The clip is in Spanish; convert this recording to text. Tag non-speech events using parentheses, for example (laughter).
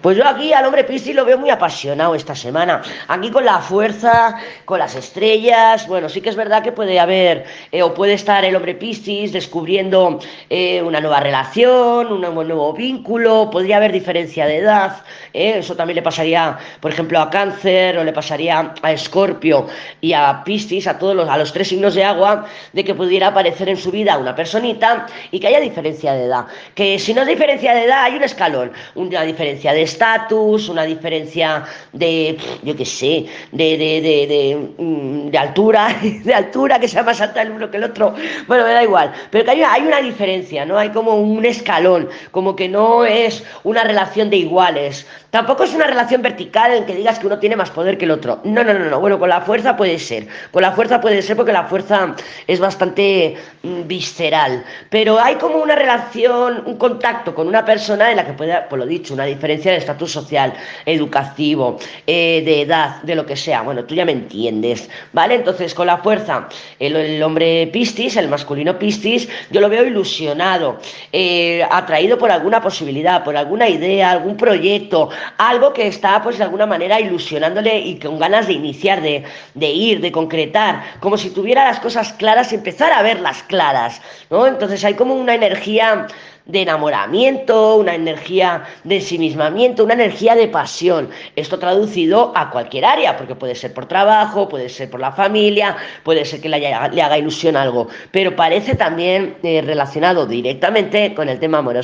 Pues yo aquí al hombre Piscis lo veo muy apasionado esta semana. Aquí con la fuerza, con las estrellas. Bueno, sí que es verdad que puede haber eh, o puede estar el hombre Piscis descubriendo eh, una nueva relación, un nuevo, vínculo. Podría haber diferencia de edad. Eh, eso también le pasaría, por ejemplo, a Cáncer o le pasaría a Escorpio y a Piscis, a todos los, a los tres signos de agua, de que pudiera aparecer en su vida una personita y que haya diferencia de edad. Que si no es diferencia de edad, hay un escalón, una diferencia de estatus, una diferencia de, yo qué sé, de, de, de, mm, de, altura, (laughs) de altura, que sea más alta el uno que el otro, bueno, me da igual, pero que hay, hay una diferencia, ¿no? Hay como un escalón, como que no es una relación de iguales, tampoco es una relación vertical en que digas que uno tiene más poder que el otro, no, no, no, no, bueno, con la fuerza puede ser, con la fuerza puede ser porque la fuerza es bastante mm, visceral, pero hay como una relación, un contacto con una persona en la que puede, pues lo dicho, una diferencia de estatus social, educativo, eh, de edad, de lo que sea. Bueno, tú ya me entiendes, ¿vale? Entonces, con la fuerza, el, hombre Piscis, el masculino Piscis, yo lo veo ilusionado, eh, atraído por alguna posibilidad, por alguna idea, algún proyecto, algo que está, pues, de alguna manera ilusionándole y con ganas de iniciar, de, de ir, de concretar, como si tuviera las cosas claras, empezar a verlas claras, ¿no? Entonces hay como una energía de enamoramiento, una energía de ensimismamiento, una energía de pasión. Esto traducido a cualquier área, porque puede ser por trabajo, puede ser por la familia, puede ser que le, haga ilusión algo, pero parece también eh, relacionado directamente con el tema amoroso.